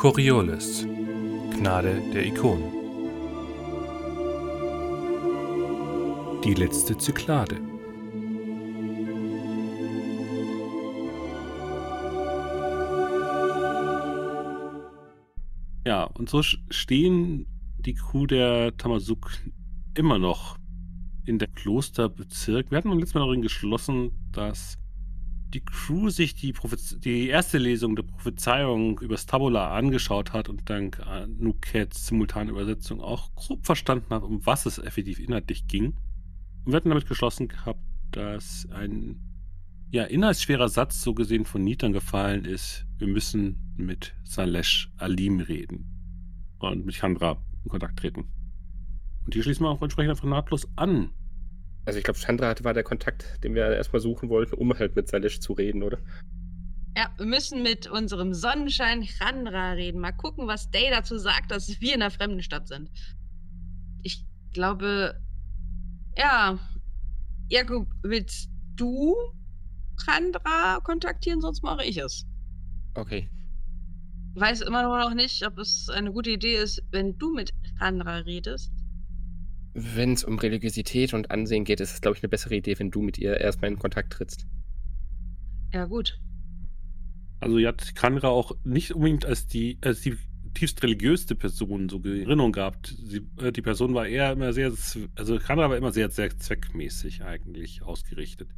Coriolis, Gnade der Ikonen. Die letzte Zyklade. Ja, und so stehen die Crew der Tamazuk immer noch in der Klosterbezirk. Wir hatten letztes Mal darin geschlossen, dass die Crew sich die, die erste Lesung der Prophezeiung übers Tabula angeschaut hat und dank Nukets simultane Übersetzung auch grob verstanden hat, um was es effektiv inhaltlich ging. Und wir hatten damit geschlossen gehabt, dass ein ja, inhaltsschwerer Satz so gesehen von Nitan gefallen ist. Wir müssen mit Salesh Alim reden und mit Chandra in Kontakt treten. Und die schließen wir auch entsprechend einfach nahtlos an. Also ich glaube, Chandra war der Kontakt, den wir erstmal suchen wollten, um halt mit Salish zu reden, oder? Ja, wir müssen mit unserem Sonnenschein Chandra reden. Mal gucken, was Day dazu sagt, dass wir in einer fremden Stadt sind. Ich glaube, ja, Jakob, willst du Chandra kontaktieren, sonst mache ich es. Okay. Ich weiß immer noch nicht, ob es eine gute Idee ist, wenn du mit Chandra redest. Wenn es um Religiosität und Ansehen geht, ist es, glaube ich, eine bessere Idee, wenn du mit ihr erstmal in Kontakt trittst. Ja, gut. Also, ihr habt Chandra auch nicht unbedingt als die, als die tiefst religiöste Person so in Erinnerung gehabt. Sie, äh, die Person war eher immer sehr, also Chandra war immer sehr, sehr zweckmäßig eigentlich ausgerichtet.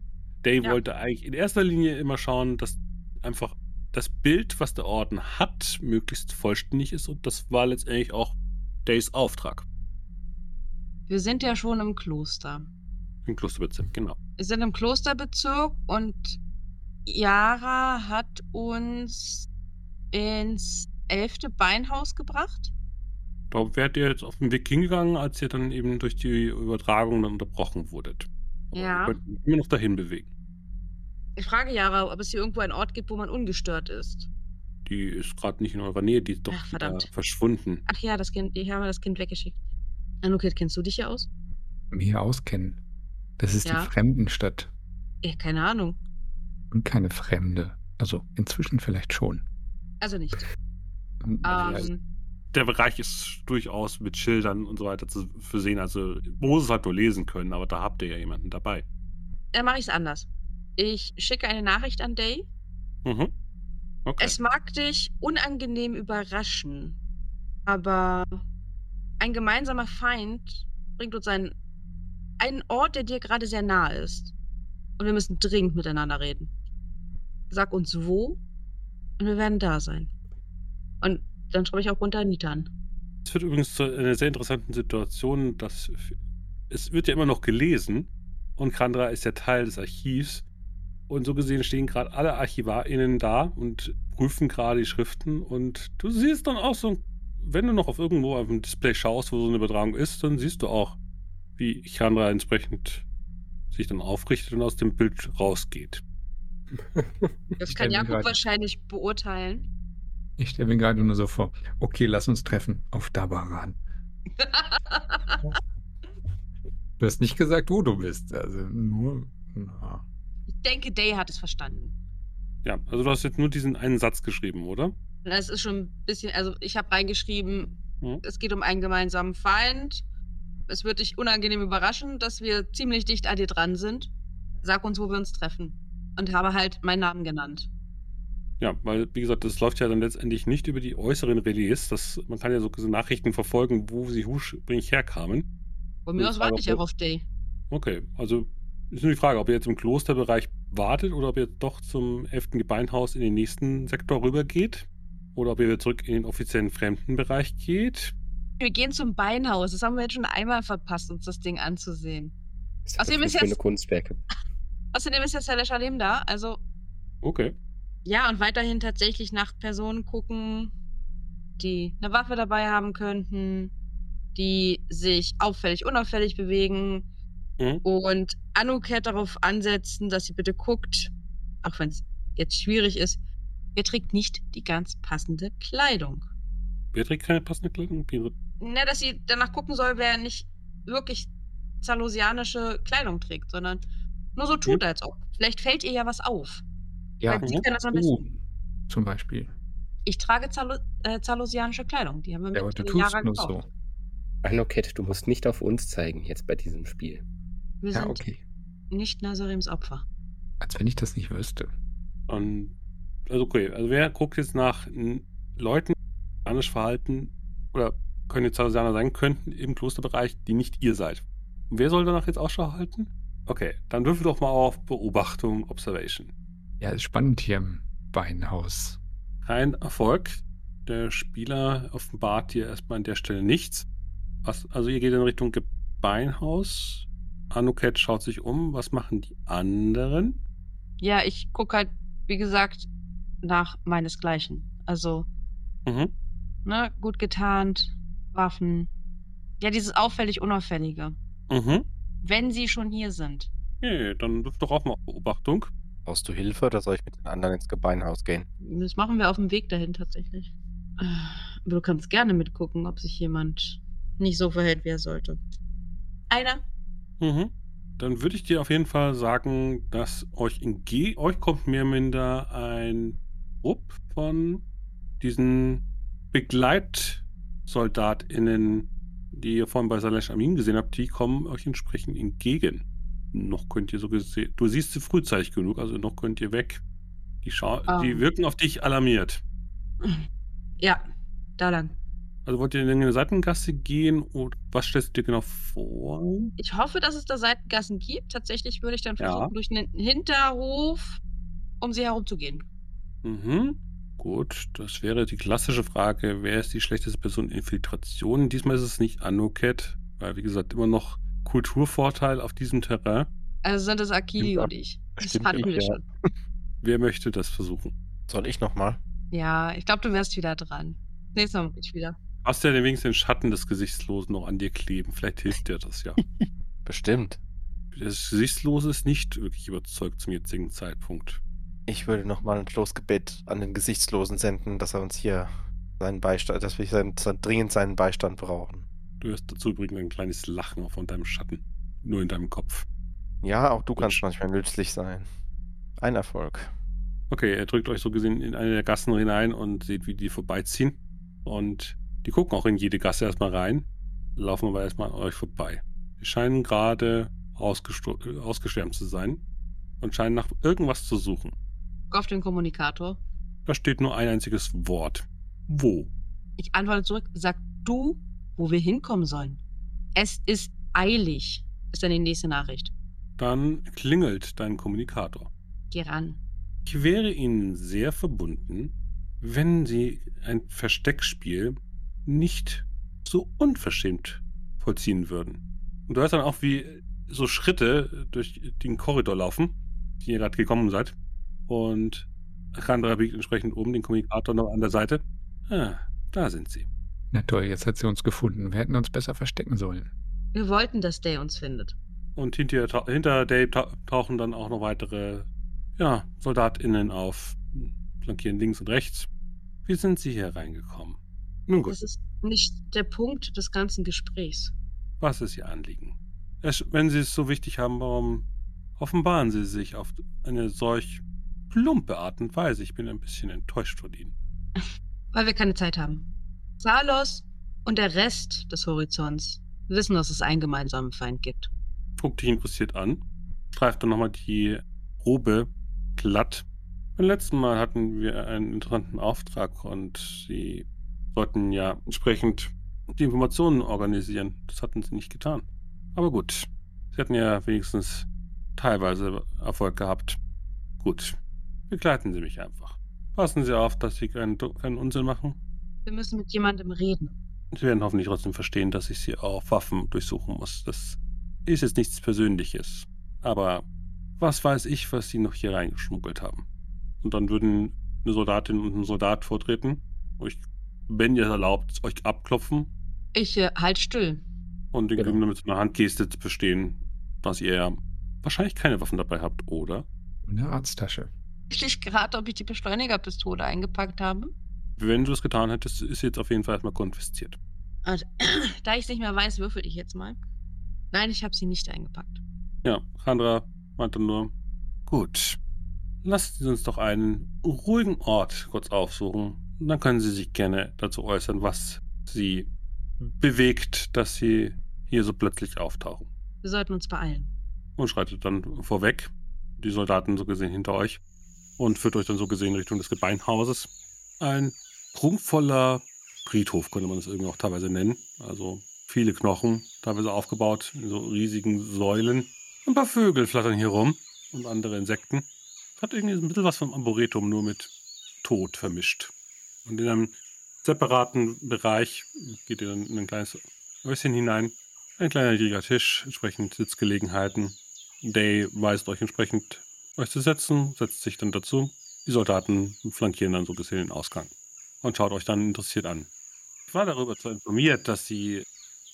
Dave ja. wollte eigentlich in erster Linie immer schauen, dass einfach das Bild, was der Orden hat, möglichst vollständig ist und das war letztendlich auch Days Auftrag. Wir sind ja schon im Kloster. Im Klosterbezirk, genau. Wir sind im Klosterbezirk und Yara hat uns ins elfte Beinhaus gebracht. Da wärt ihr jetzt auf den Weg hingegangen, als ihr dann eben durch die Übertragung dann unterbrochen wurdet. Aber ja. Ihr könnt immer noch dahin bewegen. Ich frage Yara, ob es hier irgendwo einen Ort gibt, wo man ungestört ist. Die ist gerade nicht in eurer Nähe, die ist doch Ach, verschwunden. Ach ja, das Kind, ich habe das Kind weggeschickt. Anuket, kennst du dich hier aus? Hier auskennen. Das ist Ja. die Fremdenstadt. Ja, keine Ahnung. Und keine Fremde. Also inzwischen vielleicht schon. Also nicht. Ja, Ähm, Der Bereich ist durchaus mit Schildern und so weiter zu versehen. Also Moses halt nur lesen können, aber da habt ihr ja jemanden dabei. dann mache ich es anders. Ich schicke eine Nachricht an Day. Mhm. Okay. Es mag dich unangenehm überraschen, aber ein gemeinsamer Feind bringt uns einen, einen Ort, der dir gerade sehr nahe ist. Und wir müssen dringend miteinander reden. Sag uns wo und wir werden da sein. Und dann schreibe ich auch runter Nitan. Es wird übrigens zu einer sehr interessanten Situation, dass es wird ja immer noch gelesen und Kandra ist ja Teil des Archivs und so gesehen stehen gerade alle ArchivarInnen da und prüfen gerade die Schriften und du siehst dann auch so, wenn du noch auf irgendwo auf dem Display schaust, wo so eine Übertragung ist, dann siehst du auch, wie Chandra entsprechend sich dann aufrichtet und aus dem Bild rausgeht. Das Ich kann Jakob grad- wahrscheinlich beurteilen. Ich stelle mir gerade nur so vor, okay, lass uns treffen auf Dabaran. Du hast nicht gesagt, wo du bist. Also nur. Na. ich denke, Day hat es verstanden. Ja, also du hast jetzt nur diesen einen Satz geschrieben, oder? Das ist schon ein bisschen, also ich habe reingeschrieben, Mhm. es geht um einen gemeinsamen Feind. Es wird dich unangenehm überraschen, dass wir ziemlich dicht an dir dran sind. Sag uns, wo wir uns treffen. Und habe halt meinen Namen genannt. Ja, weil, wie gesagt, das läuft ja dann letztendlich nicht über die äußeren Relais. Das, man kann ja so diese Nachrichten verfolgen, wo sie ursprünglich herkamen. Von mir aus warte ich auch auf Day. Okay, also ist nur die Frage, ob ihr jetzt im Klosterbereich wartet oder ob ihr doch zum 11. Gebeinhaus in den nächsten Sektor rübergeht. Oder ob ihr wieder zurück in den offiziellen Fremdenbereich geht. Wir gehen zum Beinhaus. Das haben wir jetzt schon einmal verpasst, uns das Ding anzusehen. Das Außerdem sind ist schöne jetzt- Kunstwerke. Außerdem ist ja Saleh Shalem da. Also, Okay. ja, und weiterhin tatsächlich nach Personen gucken, die eine Waffe dabei haben könnten, die sich auffällig, unauffällig bewegen, Mhm. und Anuket darauf ansetzen, dass sie bitte guckt, auch wenn es jetzt schwierig ist, er trägt nicht die ganz passende Kleidung. Wer trägt keine passende Kleidung? Wie- Na, dass sie danach gucken soll, wer nicht wirklich zalosianische Kleidung trägt, sondern nur so tut, Mhm. als ob. Vielleicht fällt ihr ja was auf. Ja, Weil sie kann das am oh, besten. zum Beispiel. Ich trage Zalo äh, zalosianische Kleidung. Die haben wir Ja, mit aber du tust Yara nur gekauft. so. Anoket, du musst nicht auf uns zeigen jetzt bei diesem Spiel. Wir Ja, sind okay. nicht Nazarems Opfer. Als wenn ich das nicht wüsste. Und, also okay, also wer guckt jetzt nach Leuten, die spanisch verhalten oder können jetzt Salesianer sein könnten im Klosterbereich, die nicht ihr seid? Und wer soll danach jetzt Ausschau halten? Okay, dann würfel doch mal auf Beobachtung, Observation. Ja, ist spannend hier im Beinhaus. Kein Erfolg. Der Spieler offenbart dir erstmal an der Stelle nichts. Was, also ihr geht in Richtung Beinhaus. Anuket schaut sich um. Was machen die anderen? Ja, ich gucke halt, wie gesagt, nach meinesgleichen. Also, Mhm. ne, gut getarnt, Waffen. Ja, dieses auffällig Unauffällige. Mhm. Wenn sie schon hier sind. Okay, dann wirf doch auch mal auf Beobachtung. Brauchst du Hilfe oder soll ich mit den anderen ins Gebeinhaus gehen? Das machen wir auf dem Weg dahin tatsächlich. Aber du kannst gerne mitgucken, ob sich jemand nicht so verhält, wie er sollte. Einer? Mhm. Dann würde ich dir auf jeden Fall sagen, dass euch entgegen euch kommt mehr oder minder ein Trupp von diesen BegleitsoldatInnen, die ihr vorhin bei Salesh Amin gesehen habt, die kommen euch entsprechend entgegen. Noch könnt ihr so gesehen, du siehst sie frühzeitig genug, also noch könnt ihr weg. Die, schau die Ähm. wirken auf dich alarmiert. Ja, da lang. Also wollt ihr in eine Seitengasse gehen oder was stellst du dir genau vor? Ich hoffe, dass es da Seitengassen gibt. Tatsächlich würde ich dann Ja. versuchen, durch einen Hinterhof um sie herumzugehen. Mhm. Gut, das wäre die klassische Frage, wer ist die schlechteste Person in Infiltration? Diesmal ist es nicht Anoket, weil wie gesagt immer noch Kulturvorteil auf diesem Terrain. Also sind es Akili und ich. Das stimmt, hatten ich, wir ja. schon. Wer möchte das versuchen? Soll ich nochmal? Ja, ich glaube, du wärst wieder dran. Nächstes Mal bin ich wieder. Hast ja wenigstens den Schatten des Gesichtslosen noch an dir kleben. Vielleicht hilft dir das ja. Bestimmt. Das Gesichtslose ist nicht wirklich überzeugt zum jetzigen Zeitpunkt. Ich würde nochmal ein Losgebet an den Gesichtslosen senden, dass er uns hier seinen Beistand, dass wir sein, sein, dringend seinen Beistand brauchen. Du hörst dazu übrigens ein kleines Lachen von deinem Schatten. Nur in deinem Kopf. Ja, auch du Gut. kannst manchmal nützlich sein. Ein Erfolg. Okay, er drückt euch so gesehen in eine der Gassen hinein und seht, wie die vorbeiziehen. Und die gucken auch in jede Gasse erstmal rein, laufen aber erstmal an euch vorbei. Die scheinen gerade ausgeschwärmt zu sein und scheinen nach irgendwas zu suchen. Auf den Kommunikator. Da steht nur ein einziges Wort. Wo? Ich antworte zurück. Sag du, wo wir hinkommen sollen. Es ist eilig, ist dann die nächste Nachricht. Dann klingelt dein Kommunikator. Geh ran. Ich wäre Ihnen sehr verbunden, wenn Sie ein Versteckspiel nicht so unverschämt vollziehen würden. Und du hörst dann auch, wie so Schritte durch den Korridor laufen, die ihr gerade gekommen seid. Und Chandra biegt entsprechend oben den Kommunikator noch an der Seite. Ah, da sind sie. Na toll, jetzt hat sie uns gefunden. Wir hätten uns besser verstecken sollen. Wir wollten, dass Day uns findet. Und hinter, hinter Dave tau- tauchen dann auch noch weitere ja, SoldatInnen auf. Flankieren links und rechts. Wie sind sie hier reingekommen? Nun gut. Das ist nicht der Punkt des ganzen Gesprächs. Was ist Ihr Anliegen? Es, wenn Sie es so wichtig haben, warum offenbaren Sie sich auf eine solch plumpe Art und Weise? Ich bin ein bisschen enttäuscht von Ihnen. Weil wir keine Zeit haben. Zalos und der Rest des Horizonts wissen, dass es einen gemeinsamen Feind gibt. Guckt dich interessiert an, streift dann nochmal die Robe glatt. Beim letzten Mal hatten wir einen interessanten Auftrag und Sie sollten ja entsprechend die Informationen organisieren. Das hatten Sie nicht getan. Aber gut, Sie hatten ja wenigstens teilweise Erfolg gehabt. Gut, begleiten Sie mich einfach. Passen Sie auf, dass Sie keinen, keinen Unsinn machen. Wir müssen mit jemandem reden. Sie werden hoffentlich trotzdem verstehen, dass ich Sie auf Waffen durchsuchen muss. Das ist jetzt nichts Persönliches. Aber was weiß ich, was Sie noch hier reingeschmuggelt haben? Und dann würden eine Soldatin und ein Soldat vortreten, euch, wenn ihr es erlaubt, euch abklopfen Ich äh, halt still. und den Genau. Mit so einer Handgeste zu bestehen, dass ihr ja wahrscheinlich keine Waffen dabei habt, oder? Eine Arzttasche. Ich dich gerade, ob ich die Beschleunigerpistole eingepackt habe. Wenn du es getan hättest, ist sie jetzt auf jeden Fall erstmal konfisziert. Und, da ich es nicht mehr weiß, würfel ich jetzt mal. Nein, ich habe sie nicht eingepackt. Ja, Chandra meinte nur, gut, lasst Sie uns doch einen ruhigen Ort kurz aufsuchen. dann können Sie sich gerne dazu äußern, was Sie bewegt, dass Sie hier so plötzlich auftauchen. Wir sollten uns beeilen. Und schreitet dann vorweg, die Soldaten so gesehen hinter euch und führt euch dann so gesehen Richtung des Gebeinhauses. Ein prunkvoller Friedhof könnte man es irgendwie auch teilweise nennen. Also viele Knochen, teilweise aufgebaut in so riesigen Säulen. Ein paar Vögel flattern hier rum und andere Insekten. Hat irgendwie ein bisschen was vom Arboretum, nur mit Tod vermischt. Und in einem separaten Bereich geht ihr dann in ein kleines Häuschen hinein. Ein kleiner niedriger Tisch, entsprechend Sitzgelegenheiten. Day weist euch entsprechend euch zu setzen, setzt sich dann dazu. Die Soldaten flankieren dann so gesehen den Ausgang und schaut euch dann interessiert an. Ich war darüber zu informiert, dass sie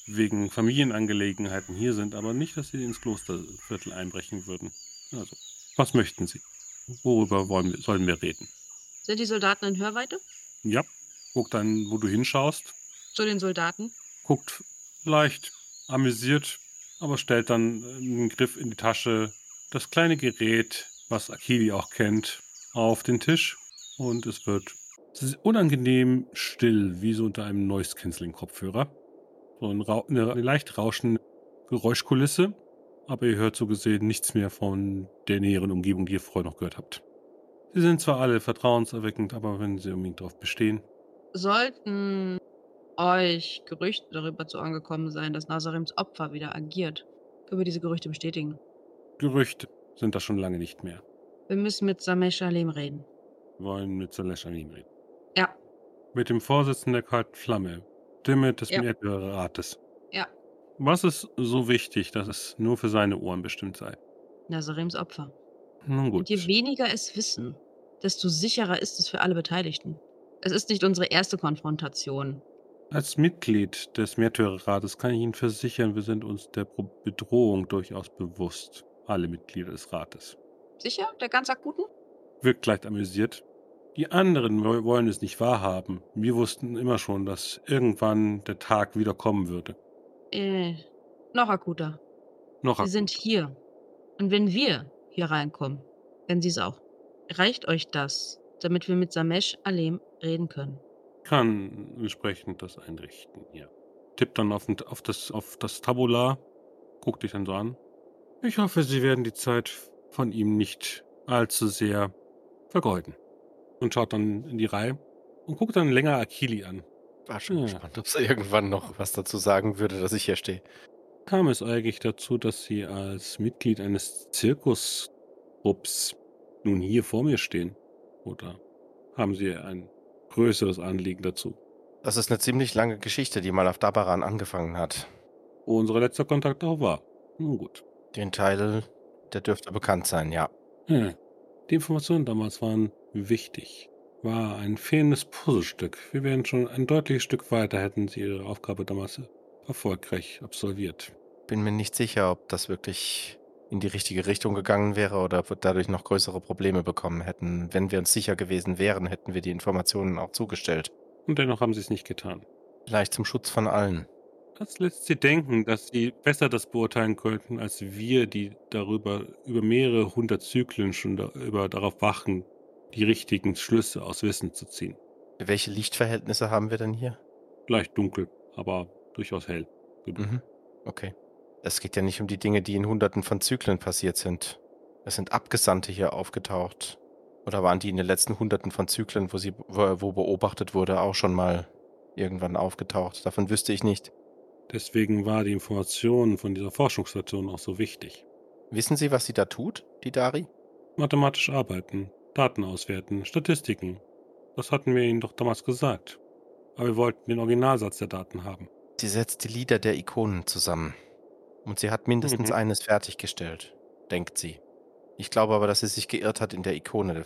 wegen Familienangelegenheiten hier sind, aber nicht, dass sie ins Klosterviertel einbrechen würden. Also, was möchten Sie? Worüber wollen wir, sollen wir reden? Sind die Soldaten in Hörweite? Ja, guckt dann, wo du hinschaust, Zu den Soldaten? guckt leicht amüsiert, aber stellt dann einen Griff in die Tasche, das kleine Gerät, was Akili auch kennt, auf den Tisch und es wird unangenehm still, wie so unter einem Noise-Canceling-Kopfhörer. So ein eine, eine leicht rauschende Geräuschkulisse, aber ihr hört so gesehen nichts mehr von der näheren Umgebung, die ihr vorher noch gehört habt. Sie sind zwar alle vertrauenserweckend, aber wenn sie unbedingt darauf bestehen, Sollten euch Gerüchte darüber zu angekommen sein, dass Nazarims Opfer wieder agiert, können wir diese Gerüchte bestätigen. Gerüchte sind das schon lange nicht mehr. Wir müssen mit Samesh Alem reden. Wir wollen mit Salesh Alim reden. Ja, Mit dem Vorsitzenden der Kalten Flamme, Stimme des Ja. Märtyrerrates. Ja. Was ist so wichtig, dass es nur für seine Ohren bestimmt sei? Nazarims Opfer. Nun Und gut. je weniger es wissen, desto sicherer ist es für alle Beteiligten. Es ist nicht unsere erste Konfrontation. Als Mitglied des Märtyrerrates kann ich Ihnen versichern, wir sind uns der Bedrohung durchaus bewusst. Alle Mitglieder des Rates. Sicher? Der ganz akuten? Wirkt leicht amüsiert. Die anderen wo- wollen es nicht wahrhaben. Wir wussten immer schon, dass irgendwann der Tag wieder kommen würde. Äh, noch akuter. Noch Sie sind hier. Und wenn wir hier reinkommen, werden Sie es auch. Reicht euch das, damit wir mit Samesh Alem reden können? kann entsprechend das einrichten, ja. Tippt dann auf, auf, das, auf das Tabular, guckt dich dann so an. Ich hoffe, Sie werden die Zeit von ihm nicht allzu sehr vergeuden. Und schaut dann in die Reihe und guckt dann länger Akili an. War schon Ja. gespannt, ob sie irgendwann noch was dazu sagen würde, dass ich hier stehe. Kam es eigentlich dazu, dass Sie als Mitglied eines Zirkusgrupps nun hier vor mir stehen? Oder haben Sie ein größeres Anliegen dazu? Das ist eine ziemlich lange Geschichte, die mal auf Dabaran angefangen hat. Wo unser letzter Kontakt auch war. Nun gut. Den Teil, der dürfte bekannt sein, ja. Ja, die Informationen damals waren wichtig. War ein fehlendes Puzzlestück. Wir wären schon ein deutliches Stück weiter, hätten sie ihre Aufgabe damals erfolgreich absolviert. Bin mir nicht sicher, ob das wirklich in die richtige Richtung gegangen wäre oder ob wir dadurch noch größere Probleme bekommen hätten. Wenn wir uns sicher gewesen wären, hätten wir die Informationen auch zugestellt. Und dennoch haben sie es nicht getan. Vielleicht zum Schutz von allen. Das lässt sie denken, dass sie besser das beurteilen könnten, als wir, die darüber über mehrere hundert Zyklen schon da, über, darauf wachen, die richtigen Schlüsse aus Wissen zu ziehen. Welche Lichtverhältnisse haben wir denn hier? Leicht dunkel, aber durchaus hell. Mhm. Okay. Es geht ja nicht um die Dinge, die in Hunderten von Zyklen passiert sind. Es sind Abgesandte hier aufgetaucht. Oder waren die in den letzten Hunderten von Zyklen, wo sie wo, wo beobachtet wurde, auch schon mal irgendwann aufgetaucht? Davon wüsste ich nicht. Deswegen war die Information von dieser Forschungsstation auch so wichtig. Wissen Sie, was sie da tut, die Dari? Mathematisch arbeiten, Daten auswerten, Statistiken. Das hatten wir Ihnen doch damals gesagt. Aber wir wollten den Originalsatz der Daten haben. Sie setzt die Lieder der Ikonen zusammen. Und sie hat mindestens Mhm. eines fertiggestellt, denkt sie. Ich glaube aber, dass sie sich geirrt hat in der Ikone.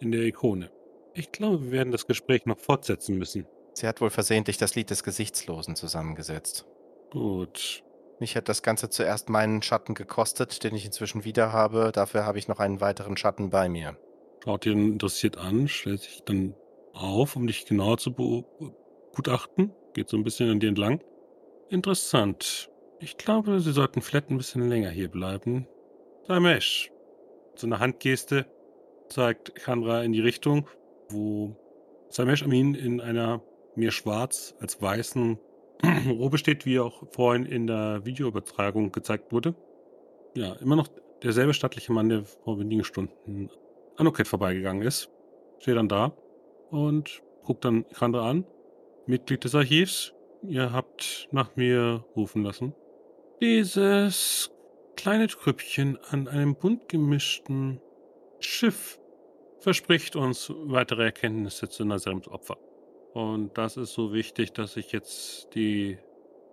In der Ikone. Ich glaube, wir werden das Gespräch noch fortsetzen müssen. Sie hat wohl versehentlich das Lied des Gesichtslosen zusammengesetzt. Gut. Mich hat das Ganze zuerst meinen Schatten gekostet, den ich inzwischen wieder habe. Dafür habe ich noch einen weiteren Schatten bei mir. Schaut ihn interessiert an, stellt sich dann auf, um dich genauer zu begutachten. Geht so ein bisschen an dir entlang. Interessant. Ich glaube, Sie sollten vielleicht ein bisschen länger hier bleiben. Samesh. So eine Handgeste zeigt Chandra in die Richtung, wo Samesh Amin in einer mehr schwarz als weißen Robe steht, wie auch vorhin in der Videoübertragung gezeigt wurde. Ja, immer noch derselbe stattliche Mann, der vor wenigen Stunden an Oket vorbeigegangen ist. Steht dann da und guckt dann Kandra an. Mitglied des Archivs, ihr habt nach mir rufen lassen. Dieses kleine Trüppchen an einem bunt gemischten Schiff verspricht uns weitere Erkenntnisse zu Nazarems Opfer. Und das ist so wichtig, dass ich jetzt die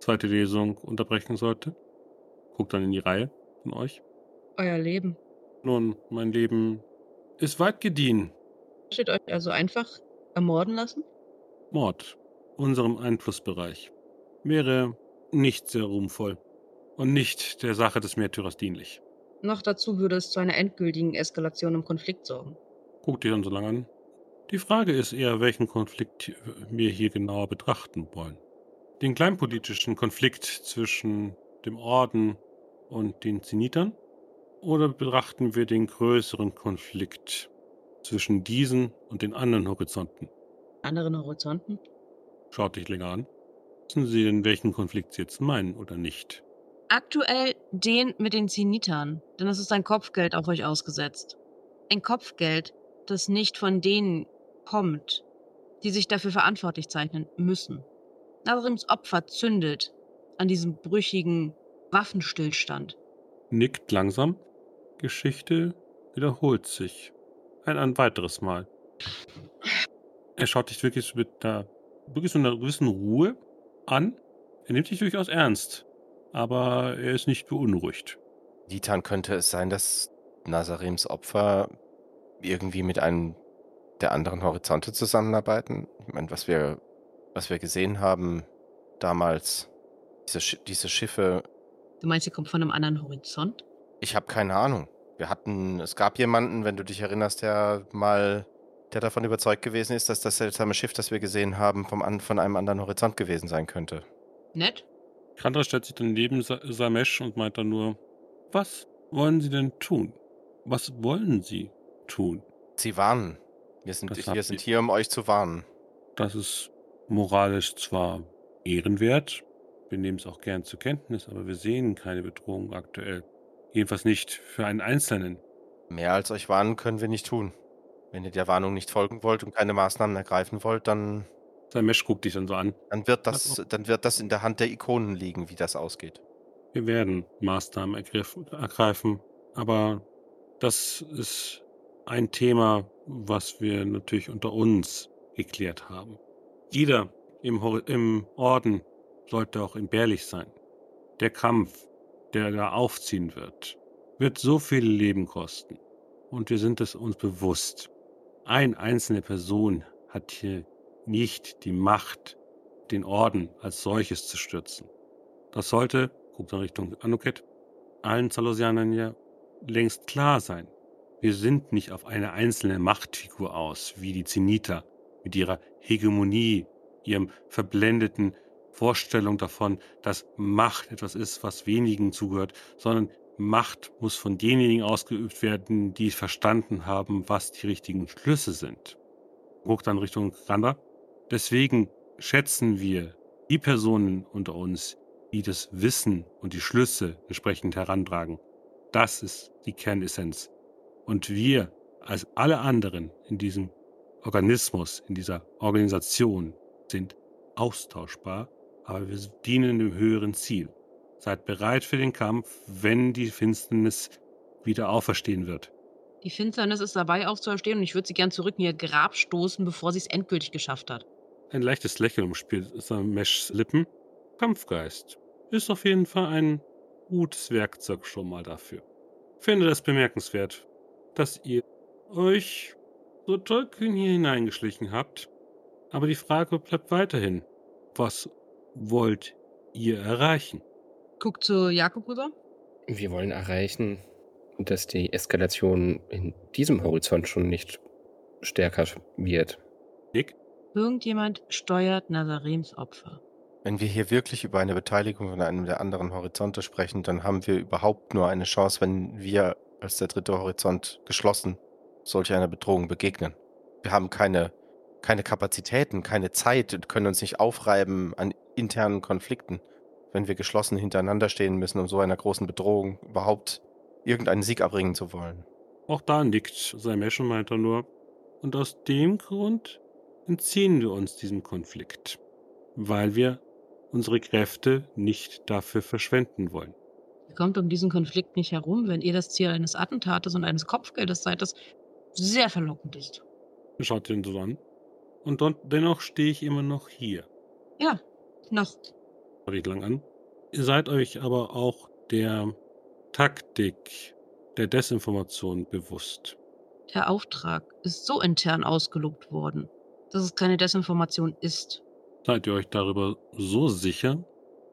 zweite Lesung unterbrechen sollte. Guckt dann in die Reihe von euch. Euer Leben. Nun, mein Leben ist weit gediehen. Steht euch also einfach ermorden lassen? Mord, unserem Einflussbereich, wäre nicht sehr ruhmvoll und nicht der Sache des Märtyrers dienlich. Noch dazu würde es zu einer endgültigen Eskalation im Konflikt sorgen. Guckt ihr dann so lange an. Die Frage ist eher, welchen Konflikt wir hier genauer betrachten wollen. Den kleinpolitischen Konflikt zwischen dem Orden und den Zenitern? Oder betrachten wir den größeren Konflikt zwischen diesen und den anderen Horizonten? Anderen Horizonten? Schaut dich länger an. Wissen Sie denn, welchen Konflikt Sie jetzt meinen oder nicht? Aktuell den mit den Zenitern, denn es ist ein Kopfgeld auf euch ausgesetzt. Ein Kopfgeld, das nicht von denen kommt, die sich dafür verantwortlich zeichnen müssen. Nazarims Opfer zündet an diesem brüchigen Waffenstillstand. Nickt langsam. Geschichte wiederholt sich. Ein, ein weiteres Mal. Er schaut dich wirklich mit einer, wirklich so einer gewissen Ruhe an. Er nimmt dich durchaus ernst, aber er ist nicht beunruhigt. Litan, könnte es sein, dass Nazarems Opfer irgendwie mit einem der anderen Horizonte zusammenarbeiten? Ich meine, was wir, was wir gesehen haben damals, diese, Sch diese Schiffe. Du meinst, sie kommt von einem anderen Horizont? Ich habe keine Ahnung. Wir hatten, es gab jemanden, wenn du dich erinnerst, der mal, der davon überzeugt gewesen ist, dass das seltsame Schiff, das wir gesehen haben, vom, von einem anderen Horizont gewesen sein könnte. Nett. Kandra stellt sich dann neben Sa Samesh und meint dann nur, was wollen Sie denn tun? Was wollen Sie tun? Sie warnen. Wir sind, wir sind hier, um euch zu warnen. Das ist moralisch zwar ehrenwert, wir nehmen es auch gern zur Kenntnis, aber wir sehen keine Bedrohung aktuell. Jedenfalls nicht für einen Einzelnen. Mehr als euch warnen können wir nicht tun. Wenn ihr der Warnung nicht folgen wollt und keine Maßnahmen ergreifen wollt, dann. Sein Mesh guckt dich dann so an. Dann wird, das, dann wird das in der Hand der Ikonen liegen, wie das ausgeht. Wir werden Maßnahmen ergreifen, aber das ist ein Thema, was wir natürlich unter uns geklärt haben. Jeder im, im Orden sollte auch entbehrlich sein. Der Kampf, der da aufziehen wird, wird so viele Leben kosten. Und wir sind es uns bewusst. Eine einzelne Person hat hier nicht die Macht, den Orden als solches zu stürzen. Das sollte, guckt in Richtung Anuket, allen Zalosianern ja längst klar sein. Wir sind nicht auf eine einzelne Machtfigur aus, wie die Zeniter, mit ihrer Hegemonie, ihrem verblendeten Vorstellung davon, dass Macht etwas ist, was wenigen zugehört, sondern Macht muss von denjenigen ausgeübt werden, die verstanden haben, was die richtigen Schlüsse sind. Hoch dann Richtung Randa. Deswegen schätzen wir die Personen unter uns, die das Wissen und die Schlüsse entsprechend herantragen. Das ist die Kernessenz. Und wir, als alle anderen in diesem Organismus, in dieser Organisation, sind austauschbar aber wir dienen dem höheren Ziel. Seid bereit für den Kampf, wenn die Finsternis wieder auferstehen wird. Die Finsternis ist dabei aufzuerstehen und ich würde sie gern zurück in ihr Grab stoßen, bevor sie es endgültig geschafft hat. Ein leichtes Lächeln umspielt Sameshs Lippen. Kampfgeist ist auf jeden Fall ein gutes Werkzeug schon mal dafür. Finde das bemerkenswert, dass ihr euch so tollkühn hier hineingeschlichen habt. Aber die Frage bleibt weiterhin, was wollt ihr erreichen? Guckt zu Jakob rüber. Wir wollen erreichen, dass die Eskalation in diesem Horizont schon nicht stärker wird. Nick? Irgendjemand steuert Nazarems Opfer. Wenn wir hier wirklich über eine Beteiligung von einem der anderen Horizonte sprechen, dann haben wir überhaupt nur eine Chance, wenn wir als der dritte Horizont geschlossen solch einer Bedrohung begegnen. Wir haben keine keine Kapazitäten, keine Zeit und können uns nicht aufreiben an internen Konflikten, wenn wir geschlossen hintereinander stehen müssen, um so einer großen Bedrohung überhaupt irgendeinen Sieg erbringen zu wollen. Auch da nickt sein Menschenmeiter nur. Und aus dem Grund entziehen wir uns diesem Konflikt, weil wir unsere Kräfte nicht dafür verschwenden wollen. Ihr kommt um diesen Konflikt nicht herum, wenn ihr das Ziel eines Attentates und eines Kopfgeldes seid, das sehr verlockend ist. Schaut ihn so an. Und dort, dennoch stehe ich immer noch hier. Ja, noch. Schaut ich lang an. Ihr seid euch aber auch der Taktik der Desinformation bewusst. Der Auftrag ist so intern ausgelobt worden, dass es keine Desinformation ist. Seid ihr euch darüber so sicher?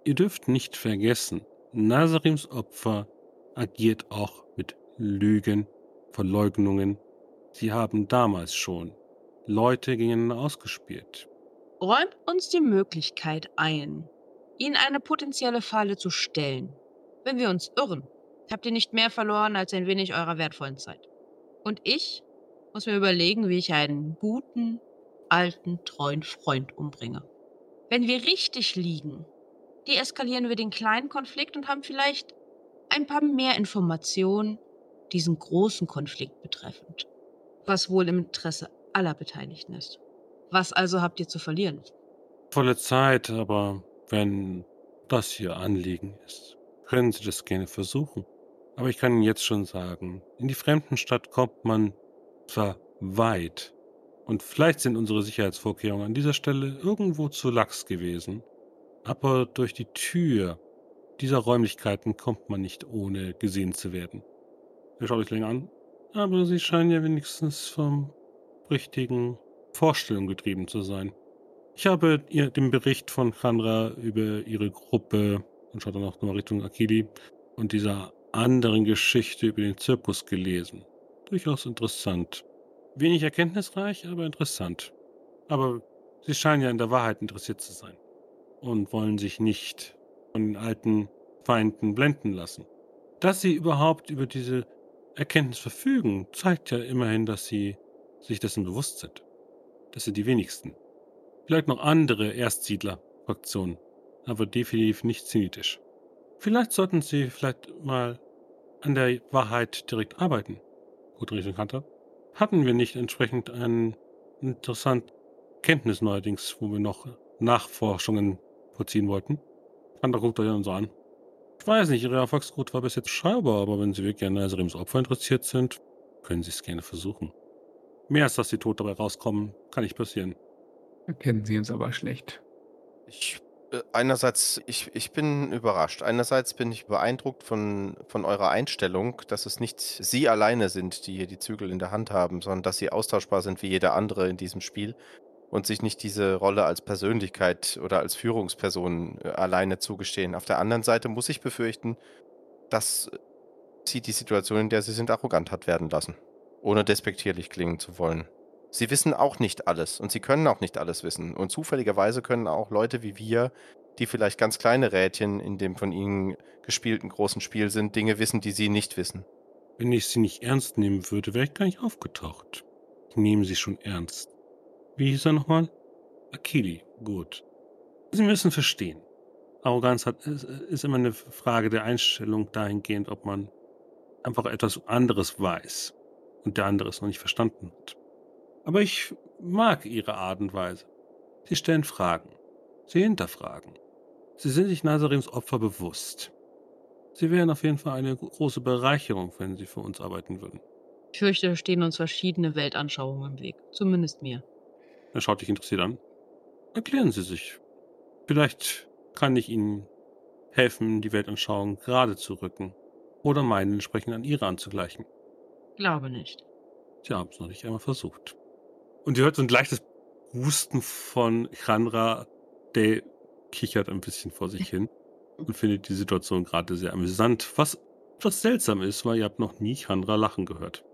Ihr dürft nicht vergessen, Nasarims Opfer agiert auch mit Lügen, Verleugnungen. Sie haben damals schon Leute gegeneinander ausgespielt. Räumt uns die Möglichkeit ein, ihnen eine potenzielle Falle zu stellen. Wenn wir uns irren, habt ihr nicht mehr verloren als ein wenig eurer wertvollen Zeit. Und ich muss mir überlegen, wie ich einen guten, alten, treuen Freund umbringe. Wenn wir richtig liegen, deeskalieren wir den kleinen Konflikt und haben vielleicht ein paar mehr Informationen diesen großen Konflikt betreffend. Was wohl im Interesse aller Beteiligten ist. Was also habt ihr zu verlieren? Volle Zeit, aber wenn das hier Anliegen ist, können Sie das gerne versuchen. Aber ich kann Ihnen jetzt schon sagen, in die Fremdenstadt kommt man zwar weit, und vielleicht sind unsere Sicherheitsvorkehrungen an dieser Stelle irgendwo zu lax gewesen, aber durch die Tür dieser Räumlichkeiten kommt man nicht ohne gesehen zu werden. Er schaut euch länger an, aber Sie scheinen ja wenigstens vom richtigen Vorstellung getrieben zu sein. Ich habe ihr den Bericht von Khandra über ihre Gruppe und schaut dann auch nochmal Richtung Akili und dieser anderen Geschichte über den Zirkus gelesen. Durchaus interessant. Wenig erkenntnisreich, aber interessant. Aber sie scheinen ja in der Wahrheit interessiert zu sein und wollen sich nicht von den alten Feinden blenden lassen. Dass sie überhaupt über diese Erkenntnis verfügen, zeigt ja immerhin, dass sie sich dessen bewusst sind. Das sind die wenigsten. Vielleicht noch andere Erstsiedler-Fraktionen, aber definitiv nicht zenitisch. Vielleicht sollten sie vielleicht mal an der Wahrheit direkt arbeiten. Gut, Richtung Hunter. Hatten wir nicht entsprechend einen interessanten Kenntnis neuerdings, wo wir noch Nachforschungen vollziehen wollten? Hunter guckt euch dann so an. Ich weiß nicht, Ihre Erfolgsquote war bis jetzt schaubar, aber wenn Sie wirklich an Nasrims Opfer interessiert sind, können Sie es gerne versuchen. Mehr als dass Sie tot dabei rauskommen, kann nicht passieren. Erkennen Sie uns aber schlecht. Ich, äh, einerseits, ich, ich bin überrascht. Einerseits bin ich beeindruckt von, von eurer Einstellung, dass es nicht Sie alleine sind, die hier die Zügel in der Hand haben, sondern dass Sie austauschbar sind wie jeder andere in diesem Spiel und sich nicht diese Rolle als Persönlichkeit oder als Führungsperson äh, alleine zugestehen. Auf der anderen Seite muss ich befürchten, dass sie die Situation, in der sie sind, arrogant hat werden lassen, ohne despektierlich klingen zu wollen. Sie wissen auch nicht alles und sie können auch nicht alles wissen. Und zufälligerweise können auch Leute wie wir, die vielleicht ganz kleine Rädchen in dem von ihnen gespielten großen Spiel sind, Dinge wissen, die sie nicht wissen. Wenn ich sie nicht ernst nehmen würde, wäre ich gar nicht aufgetaucht. Ich nehme sie schon ernst. Wie hieß er nochmal? Akili, gut. Sie müssen verstehen. Arroganz hat, ist, ist immer eine Frage der Einstellung dahingehend, ob man einfach etwas anderes weiß und der andere es noch nicht verstanden hat. Aber ich mag ihre Art und Weise. Sie stellen Fragen. Sie hinterfragen. Sie sind sich Nazarims Opfer bewusst. Sie wären auf jeden Fall eine große Bereicherung, wenn sie für uns arbeiten würden. Ich fürchte, stehen uns verschiedene Weltanschauungen im Weg. Zumindest mir. Er schaut dich interessiert an. Erklären Sie sich. Vielleicht kann ich Ihnen helfen, die Weltanschauung gerade zu rücken. Oder meinen entsprechend an Ihre anzugleichen. Glaube nicht. Sie haben es noch nicht einmal versucht. Und ihr hört so ein leichtes Husten von Chandra, der kichert ein bisschen vor sich hin und findet die Situation gerade sehr amüsant, was etwas seltsam ist, weil ihr habt noch nie Chandra lachen gehört.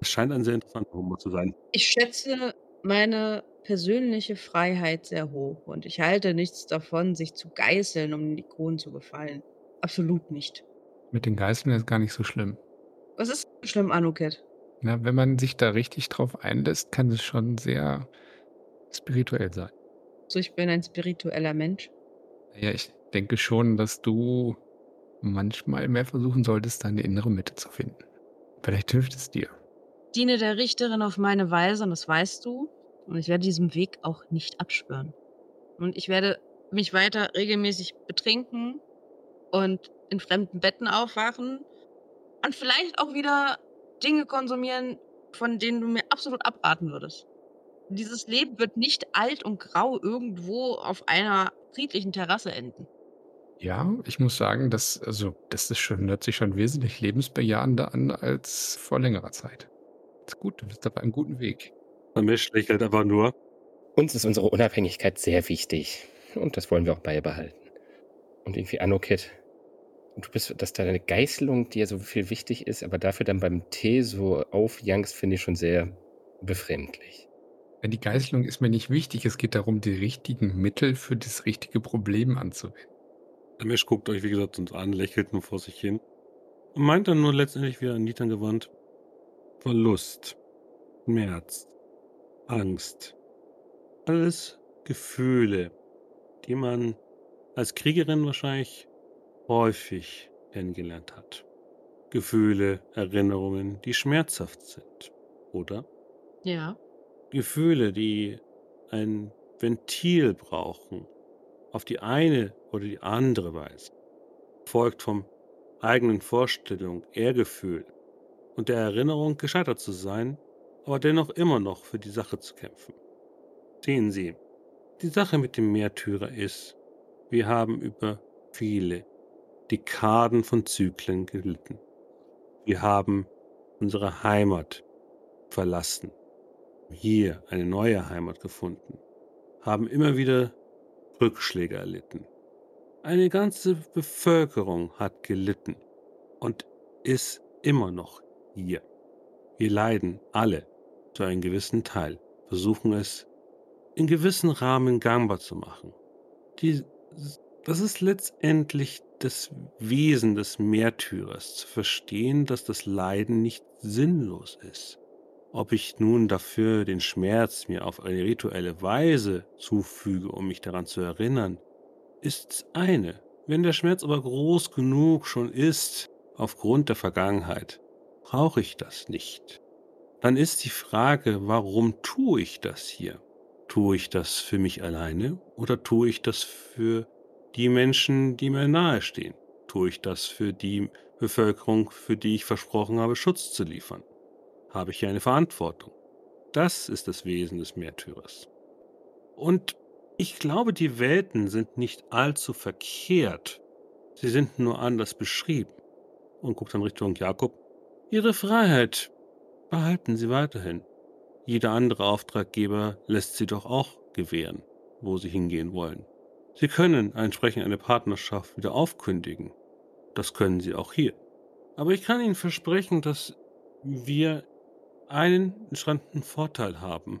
Es scheint ein sehr interessanter Humor zu sein. Ich schätze meine persönliche Freiheit sehr hoch und ich halte nichts davon, sich zu geißeln, um den Ikonen zu gefallen. Absolut nicht. Mit den Geißeln ist gar nicht so schlimm. Was ist schlimm, Anuket? Na, wenn man sich da richtig drauf einlässt, kann es schon sehr spirituell sein. So, ich bin ein spiritueller Mensch. Ja, ich denke schon, dass du manchmal mehr versuchen solltest, deine innere Mitte zu finden. Vielleicht hilft es dir. Diene der Richterin auf meine Weise und das weißt du. Und ich werde diesem Weg auch nicht abschwören. Und ich werde mich weiter regelmäßig betrinken und in fremden Betten aufwachen und vielleicht auch wieder Dinge konsumieren, von denen du mir absolut abraten würdest. Dieses Leben wird nicht alt und grau irgendwo auf einer friedlichen Terrasse enden. Ja, ich muss sagen, dass, also, das ist schon, hört sich schon wesentlich lebensbejahender an als vor längerer Zeit. Ist gut, du bist auf einem guten Weg. Ramesh lächelt aber nur. Uns ist unsere Unabhängigkeit sehr wichtig. Und das wollen wir auch beibehalten. Und irgendwie Anokit, du bist, dass deine Geißelung dir so viel wichtig ist, aber dafür dann beim Tee so aufjankst, finde ich schon sehr befremdlich. Die Geißelung ist mir nicht wichtig. Es geht darum, die richtigen Mittel für das richtige Problem anzuwenden. Ramesh guckt euch, wie gesagt, uns an, lächelt nur vor sich hin. Und meint dann nur letztendlich wieder an Nitan gewandt. Verlust, Schmerz, Angst. Alles Gefühle, die man als Kriegerin wahrscheinlich häufig kennengelernt hat. Gefühle, Erinnerungen, die schmerzhaft sind, oder? Ja. Gefühle, die ein Ventil brauchen, auf die eine oder die andere Weise, folgt vom eigenen Vorstellung, Ehrgefühl und der Erinnerung, gescheitert zu sein, aber dennoch immer noch für die Sache zu kämpfen. Sehen Sie, die Sache mit dem Märtyrer ist, wir haben über viele Dekaden von Zyklen gelitten. Wir haben unsere Heimat verlassen, hier eine neue Heimat gefunden, haben immer wieder Rückschläge erlitten. Eine ganze Bevölkerung hat gelitten und ist immer noch hier. Wir leiden alle zu einem gewissen Teil, versuchen es in gewissen Rahmen gangbar zu machen. Die, das ist letztendlich das Wesen des Märtyrers, zu verstehen, dass das Leiden nicht sinnlos ist. Ob ich nun dafür den Schmerz mir auf eine rituelle Weise zufüge, um mich daran zu erinnern, ist eine. Wenn der Schmerz aber groß genug schon ist, aufgrund der Vergangenheit, brauche ich das nicht. Dann ist die Frage, warum tue ich das hier? Tue ich das für mich alleine oder tue ich das für die Menschen, die mir nahestehen? Tue ich das für die Bevölkerung, für die ich versprochen habe, Schutz zu liefern? Habe ich hier eine Verantwortung? Das ist das Wesen des Märtyrers. Und ich glaube, die Welten sind nicht allzu verkehrt. Sie sind nur anders beschrieben. Und guckt dann Richtung Jakob. Ihre Freiheit behalten Sie weiterhin. Jeder andere Auftraggeber lässt Sie doch auch gewähren, wo Sie hingehen wollen. Sie können entsprechend eine Partnerschaft wieder aufkündigen. Das können Sie auch hier. Aber ich kann Ihnen versprechen, dass wir einen entstandenen Vorteil haben,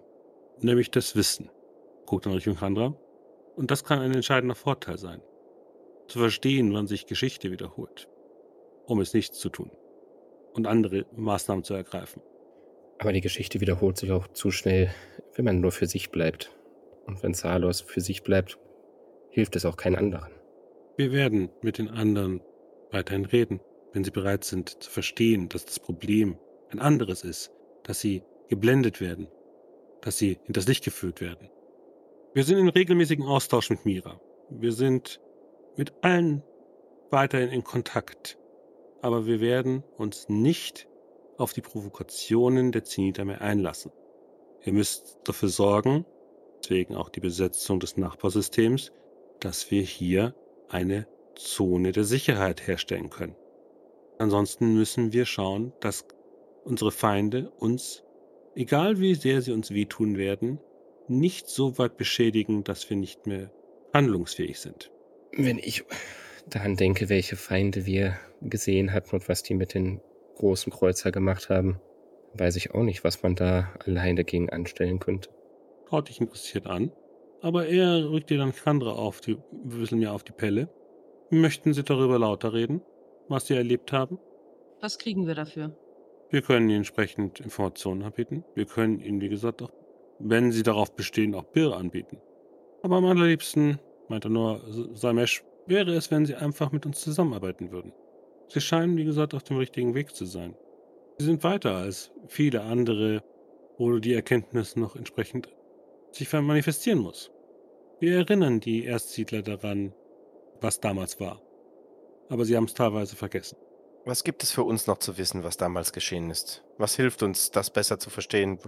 nämlich das Wissen. Guckt dann Richtung Chandra. Und das kann ein entscheidender Vorteil sein. Zu verstehen, wann sich Geschichte wiederholt, um es nicht zu tun und andere Maßnahmen zu ergreifen. Aber die Geschichte wiederholt sich auch zu schnell, wenn man nur für sich bleibt. Und wenn Salos für sich bleibt, hilft es auch keinen anderen. Wir werden mit den anderen weiterhin reden, wenn sie bereit sind zu verstehen, dass das Problem ein anderes ist, dass sie geblendet werden, dass sie hinters Licht geführt werden. Wir sind in regelmäßigem Austausch mit Mira. Wir sind mit allen weiterhin in Kontakt. Aber wir werden uns nicht auf die Provokationen der Zeniter mehr einlassen. Ihr müsst dafür sorgen, deswegen auch die Besetzung des Nachbarsystems, dass wir hier eine Zone der Sicherheit herstellen können. Ansonsten müssen wir schauen, dass unsere Feinde uns, egal wie sehr sie uns wehtun werden, nicht so weit beschädigen, dass wir nicht mehr handlungsfähig sind. Wenn ich daran denke, welche Feinde wir gesehen hatten und was die mit den großen Kreuzer gemacht haben, weiß ich auch nicht, was man da allein dagegen anstellen könnte. Schaut dich interessiert an, aber er rückt dir dann Chandra auf die, bisschen mehr auf die Pelle. Möchten Sie darüber lauter reden, was Sie erlebt haben? Was kriegen wir dafür? Wir können Ihnen entsprechend Informationen anbieten. Wir können Ihnen, wie gesagt, auch wenn sie darauf bestehen, auch Bier anbieten. Aber am allerliebsten, meinte nur Samesh, wäre es, wenn sie einfach mit uns zusammenarbeiten würden. Sie scheinen, wie gesagt, auf dem richtigen Weg zu sein. Sie sind weiter als viele andere, wo die Erkenntnis noch entsprechend sich manifestieren muss. Wir erinnern die Erstsiedler daran, was damals war. Aber sie haben es teilweise vergessen. Was gibt es für uns noch zu wissen, was damals geschehen ist? Was hilft uns, das besser zu verstehen,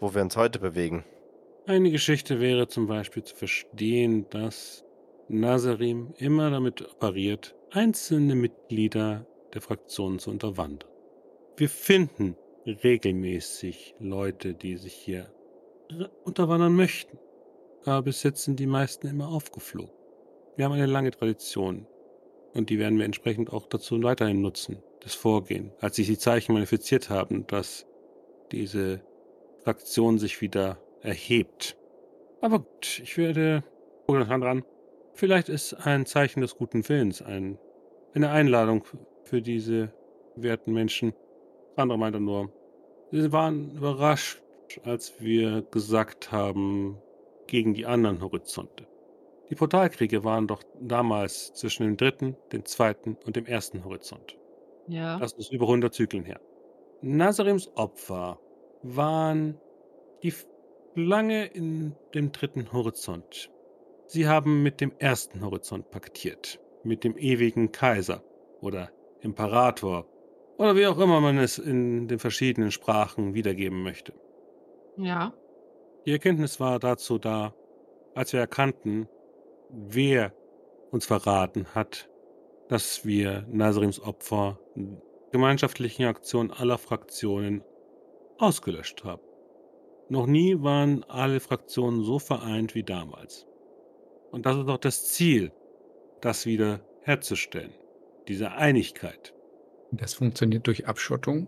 wo wir uns heute bewegen? Eine Geschichte wäre zum Beispiel zu verstehen, dass Nazarim immer damit operiert, einzelne Mitglieder der Fraktion zu unterwandern. Wir finden regelmäßig Leute, die sich hier unterwandern möchten. Aber bis jetzt sind die meisten immer aufgeflogen. Wir haben eine lange Tradition und die werden wir entsprechend auch dazu weiterhin nutzen, das Vorgehen, als sich die Zeichen manifestiert haben, dass diese Fraktion sich wieder erhebt. Aber gut, ich werde Hand ran. Vielleicht ist ein Zeichen des guten Willens ein, eine Einladung für diese werten Menschen. Andere meinte nur, sie waren überrascht, als wir gesagt haben, gegen die anderen Horizonte. Die Portalkriege waren doch damals zwischen dem dritten, dem zweiten und dem ersten Horizont. Ja. Das ist über 100 Zyklen her. Nazarims Opfer waren die lange in dem dritten Horizont. Sie haben mit dem ersten Horizont paktiert, mit dem ewigen Kaiser oder Imperator oder wie auch immer man es in den verschiedenen Sprachen wiedergeben möchte. Ja. Die Erkenntnis war dazu da, als wir erkannten, wer uns verraten hat, dass wir Nasrims Opfer gemeinschaftlichen Aktionen aller Fraktionen ausgelöscht haben. Noch nie waren alle Fraktionen so vereint wie damals. Und das ist auch das Ziel, das wieder herzustellen, diese Einigkeit. Das funktioniert durch Abschottung?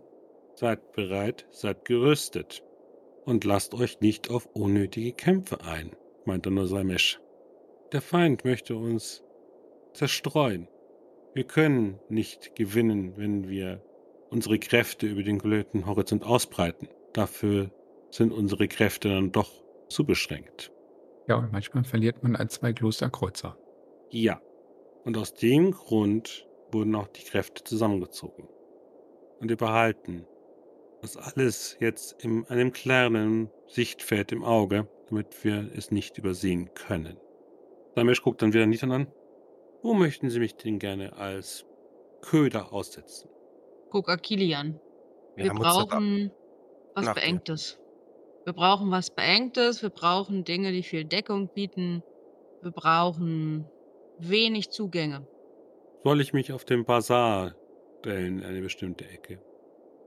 Seid bereit, seid gerüstet und lasst euch nicht auf unnötige Kämpfe ein, meinte nur Samesh. Der Feind möchte uns zerstreuen. Wir können nicht gewinnen, wenn wir unsere Kräfte über den kompletten Horizont ausbreiten. Dafür sind unsere Kräfte dann doch zu beschränkt. Ja, und manchmal verliert man ein, zwei Klosterkreuzer. Ja. Und aus dem Grund wurden auch die Kräfte zusammengezogen. Und wir behalten das alles jetzt in einem kleinen Sichtfeld im Auge, damit wir es nicht übersehen können. Samesh guckt dann wieder Nitan an. Wo möchten Sie mich denn gerne als Köder aussetzen? Guck Akili an. Wir Wir brauchen was. Beengtes. Wir brauchen was Beengtes. Wir brauchen Dinge, die viel Deckung bieten. Wir brauchen wenig Zugänge. Soll ich mich auf dem Bazar stellen, in eine bestimmte Ecke?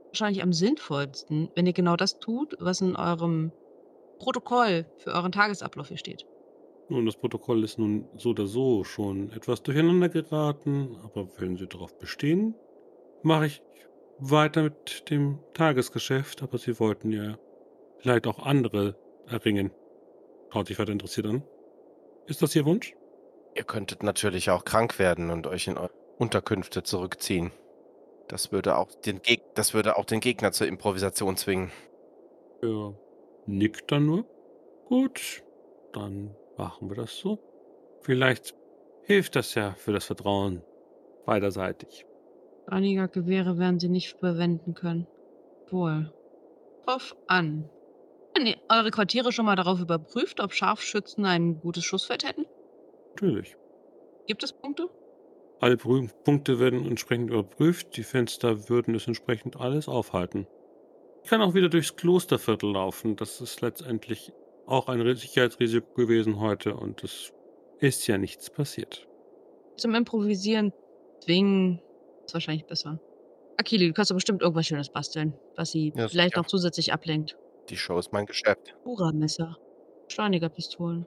Wahrscheinlich am sinnvollsten, wenn ihr genau das tut, was in eurem Protokoll für euren Tagesablauf hier steht. Nun, das Protokoll ist nun so oder so schon etwas durcheinander geraten, aber wenn Sie darauf bestehen, mache ich weiter mit dem Tagesgeschäft, aber Sie wollten ja vielleicht auch andere erringen. Schaut sich weiter interessiert an. Ist das Ihr Wunsch? Ihr könntet natürlich auch krank werden und euch in eure Unterkünfte zurückziehen. Das würde auch den, Geg das würde auch den Gegner zur Improvisation zwingen. Er nickt dann nur. Gut, dann machen wir das so. Vielleicht hilft das ja für das Vertrauen beiderseitig. Einiger Gewehre werden sie nicht verwenden können. Wohl. Drauf an. Ihr eure Quartiere schon mal darauf überprüft, ob Scharfschützen ein gutes Schussfeld hätten? Natürlich. Gibt es Punkte? Alle Punkte werden entsprechend überprüft. Die Fenster würden es entsprechend alles aufhalten. Ich kann auch wieder durchs Klosterviertel laufen. Das ist letztendlich auch ein Ri- Sicherheitsrisiko gewesen heute und es ist ja nichts passiert. Zum Improvisieren zwingen ist wahrscheinlich besser. Akili, du kannst doch bestimmt irgendwas Schönes basteln, was sie Ja, vielleicht sicher. noch zusätzlich ablenkt. Die Show ist mein Geschäft. Pura-Messer, Steinigerpistolen,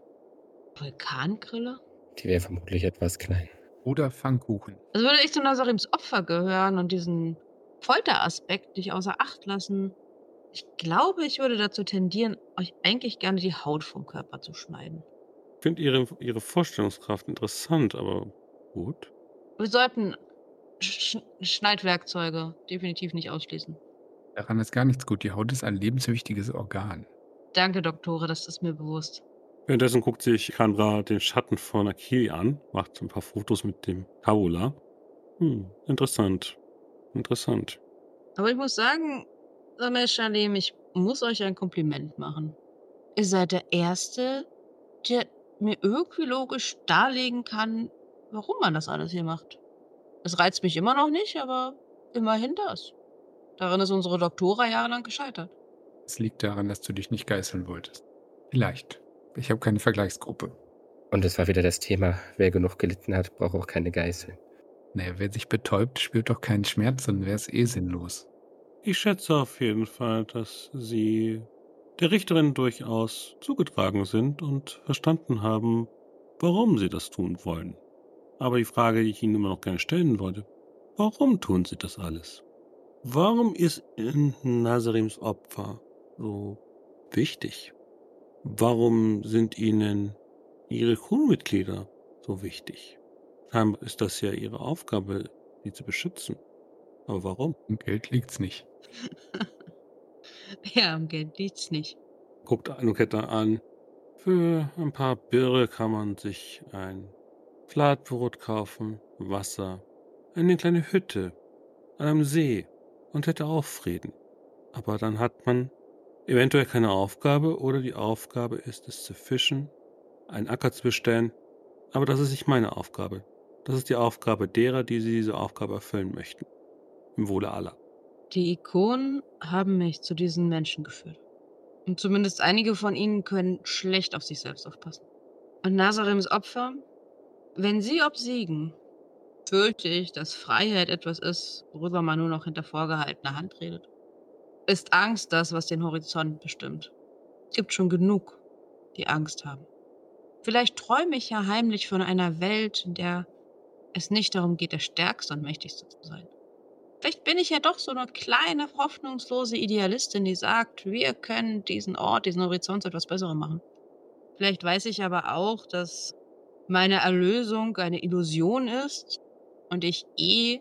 Vulkangrille? Die wäre vermutlich etwas klein. Oder Pfannkuchen. Also würde ich zu Nazarims Opfer gehören und diesen Folteraspekt nicht außer Acht lassen. Ich glaube, ich würde dazu tendieren, euch eigentlich gerne die Haut vom Körper zu schneiden. Ich finde ihre, ihre Vorstellungskraft interessant, aber gut. Wir sollten Sch Schneidwerkzeuge definitiv nicht ausschließen. Daran ist gar nichts gut. Die Haut ist ein lebenswichtiges Organ. Danke, Doktore, das ist mir bewusst. Währenddessen guckt sich Kandra den Schatten von Akili an, macht ein paar Fotos mit dem Tabula. Hm, interessant. Interessant. Aber ich muss sagen, Samir Shalem, ich muss euch ein Kompliment machen. Ihr seid der Erste, der mir irgendwie logisch darlegen kann, warum man das alles hier macht. Es reizt mich immer noch nicht, aber immerhin das. Daran ist unsere Doktora jahrelang gescheitert. Es liegt daran, dass du dich nicht geißeln wolltest. Vielleicht. Ich habe keine Vergleichsgruppe. Und es war wieder das Thema, wer genug gelitten hat, braucht auch keine Geißel. Naja, wer sich betäubt, spürt doch keinen Schmerz und wäre es eh sinnlos. Ich schätze auf jeden Fall, dass Sie der Richterin durchaus zugetragen sind und verstanden haben, warum Sie das tun wollen. Aber die Frage, die ich Ihnen immer noch gerne stellen wollte, warum tun Sie das alles? Warum ist Nazarims Opfer so wichtig? Warum sind Ihnen Ihre Crewmitglieder so wichtig? Ist das ja Ihre Aufgabe, sie zu beschützen. Aber warum? Im Geld liegt's nicht. ja, am Geld liegt's nicht. Guckt Anuketta an. Für ein paar Birre kann man sich ein Flatbrot kaufen, Wasser, eine kleine Hütte an einem See und hätte auch Frieden. Aber dann hat man eventuell keine Aufgabe oder die Aufgabe ist es zu fischen, einen Acker zu bestellen. Aber das ist nicht meine Aufgabe. Das ist die Aufgabe derer, die diese Aufgabe erfüllen möchten. Im Wohle aller. Die Ikonen haben mich zu diesen Menschen geführt. Und zumindest einige von ihnen können schlecht auf sich selbst aufpassen. Und Nazarims Opfer, wenn sie obsiegen, fürchte ich, dass Freiheit etwas ist, worüber man nur noch hinter vorgehaltener Hand redet. Ist Angst das, was den Horizont bestimmt? Es gibt schon genug, die Angst haben. Vielleicht träume ich ja heimlich von einer Welt, in der es nicht darum geht, der Stärkste und Mächtigste zu sein. Vielleicht bin ich ja doch so eine kleine, hoffnungslose Idealistin, die sagt, wir können diesen Ort, diesen Horizont zu etwas Besserem machen. Vielleicht weiß ich aber auch, dass meine Erlösung eine Illusion ist und ich eh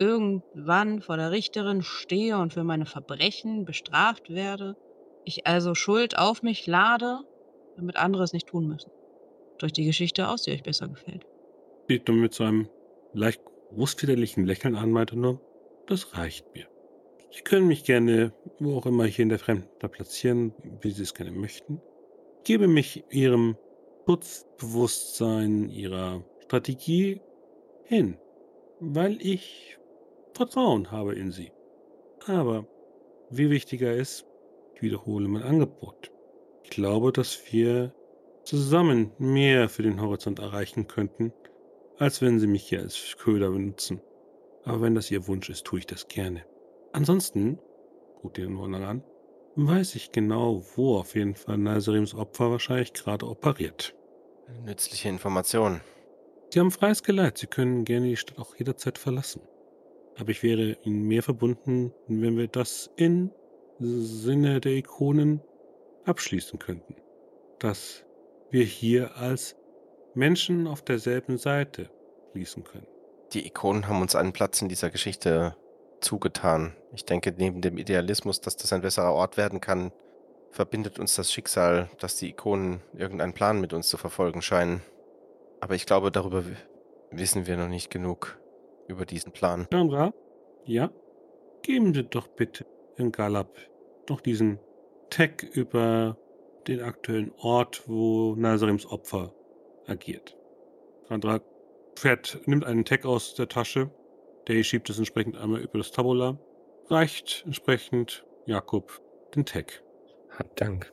irgendwann vor der Richterin stehe und für meine Verbrechen bestraft werde, ich also Schuld auf mich lade, damit andere es nicht tun müssen. Durch die Geschichte aus, die euch besser gefällt. Sieht nur mit so einem leicht großväterlichen Lächeln an, meinte nur, das reicht mir. Sie können mich gerne, wo auch immer hier in der Fremden platzieren, wie Sie es gerne möchten. Ich gebe mich Ihrem Schutzbewusstsein, Ihrer Strategie hin, weil ich Vertrauen habe in sie. Aber wie wichtiger ist, ich wiederhole mein Angebot. Ich glaube, dass wir zusammen mehr für den Horizont erreichen könnten, als wenn sie mich hier als Köder benutzen. Aber wenn das ihr Wunsch ist, tue ich das gerne. Ansonsten, guckt ihr den Wandern an, weiß ich genau, wo auf jeden Fall Nazarims Opfer wahrscheinlich gerade operiert. Nützliche Information. Sie haben freies Geleit. Sie können gerne die Stadt auch jederzeit verlassen. Aber ich wäre ihnen mehr verbunden, wenn wir das im Sinne der Ikonen abschließen könnten. Dass wir hier als Menschen auf derselben Seite schließen können. Die Ikonen haben uns einen Platz in dieser Geschichte zugetan. Ich denke, neben dem Idealismus, dass das ein besserer Ort werden kann, verbindet uns das Schicksal, dass die Ikonen irgendeinen Plan mit uns zu verfolgen scheinen. Aber ich glaube, darüber wissen wir noch nicht genug über diesen Plan. Chandra? Ja? Geben Sie doch bitte in Galab noch diesen Tag über den aktuellen Ort, wo Nazarims Opfer agiert. Chandra fährt, nimmt einen Tag aus der Tasche. Der schiebt es entsprechend einmal über das Tabula. Reicht entsprechend Jakob den Tag. Dank.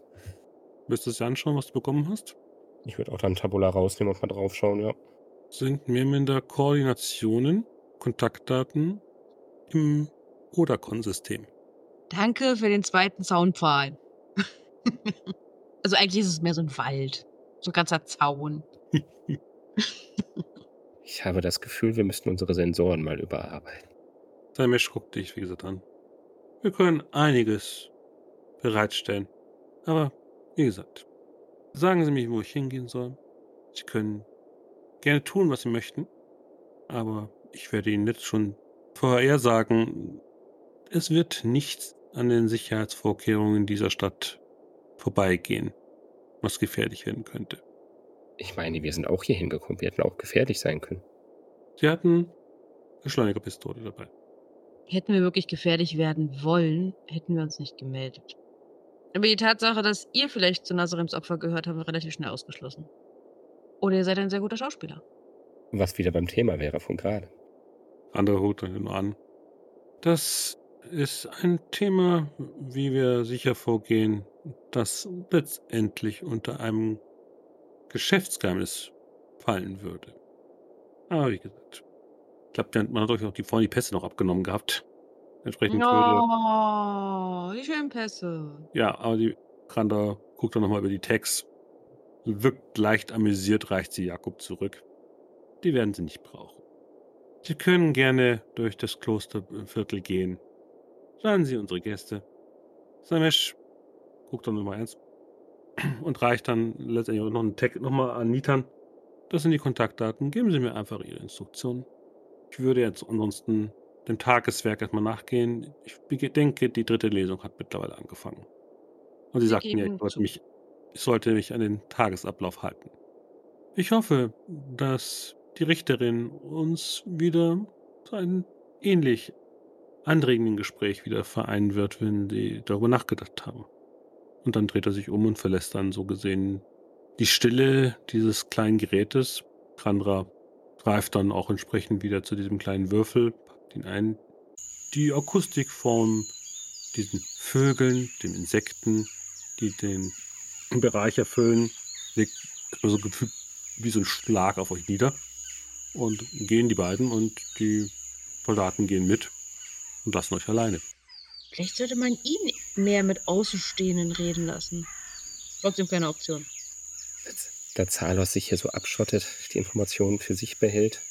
Willst du es dir anschauen, was du bekommen hast? Ich würde auch dann Tabula rausnehmen und mal draufschauen, ja. Sind mehr minder Koordinationen Kontaktdaten im Odacon-System. Danke für den zweiten Soundpfahl. also eigentlich ist es mehr so ein Wald. So ein ganzer Zaun. ich habe das Gefühl, wir müssten unsere Sensoren mal überarbeiten. Samisch guckt dich, wie gesagt, an. Wir können einiges bereitstellen. Aber, wie gesagt, sagen Sie mir, wo ich hingehen soll. Sie können gerne tun, was Sie möchten. Aber ich werde Ihnen jetzt schon vorher sagen, es wird nichts an den Sicherheitsvorkehrungen dieser Stadt vorbeigehen, was gefährlich werden könnte. Ich meine, wir sind auch hier hingekommen. Wir hätten auch gefährlich sein können. Sie hatten Beschleunigerpistole dabei. Hätten wir wirklich gefährlich werden wollen, hätten wir uns nicht gemeldet. Aber die Tatsache, dass ihr vielleicht zu Nazarims Opfer gehört, haben wir relativ schnell ausgeschlossen. Oder ihr seid ein sehr guter Schauspieler. Was wieder beim Thema wäre von gerade. Andere holt dann nur an. Das ist ein Thema, wie wir sicher vorgehen, das letztendlich unter einem Geschäftsgeheimnis fallen würde. Aber wie gesagt, ich glaube, man hat euch auch die, vorhin die Pässe noch abgenommen gehabt. Entsprechend Oh, die schönen Pässe. ja, aber die Kranda guckt dann nochmal über die Tags, wirkt leicht amüsiert, reicht sie Jakob zurück. Die werden sie nicht brauchen. Sie können gerne durch das Klosterviertel gehen. Seien Sie unsere Gäste. Samesh guckt dann Nummer eins und reicht dann letztendlich auch noch einen Tag nochmal an Nitan. Das sind die Kontaktdaten. Geben Sie mir einfach Ihre Instruktionen. Ich würde jetzt ansonsten dem Tageswerk erstmal nachgehen. Ich denke, die dritte Lesung hat mittlerweile angefangen. Und Sie Wir sagten ja, ich sollte, mich, ich sollte mich an den Tagesablauf halten. Ich hoffe, dass die Richterin uns wieder zu einem ähnlich anregenden Gespräch wieder vereinen wird, wenn sie darüber nachgedacht haben. Und dann dreht er sich um und verlässt dann so gesehen die Stille dieses kleinen Gerätes. Kandra greift dann auch entsprechend wieder zu diesem kleinen Würfel, packt ihn ein. Die Akustik von diesen Vögeln, den Insekten, die den Bereich erfüllen, legt so gefühlt wie so ein Schlag auf euch nieder. Und gehen die beiden und die Soldaten gehen mit und lassen euch alleine. Vielleicht sollte man ihn mehr mit Außenstehenden reden lassen. Trotzdem keine Option. Da Zalos sich hier so abschottet, die Informationen für sich behält,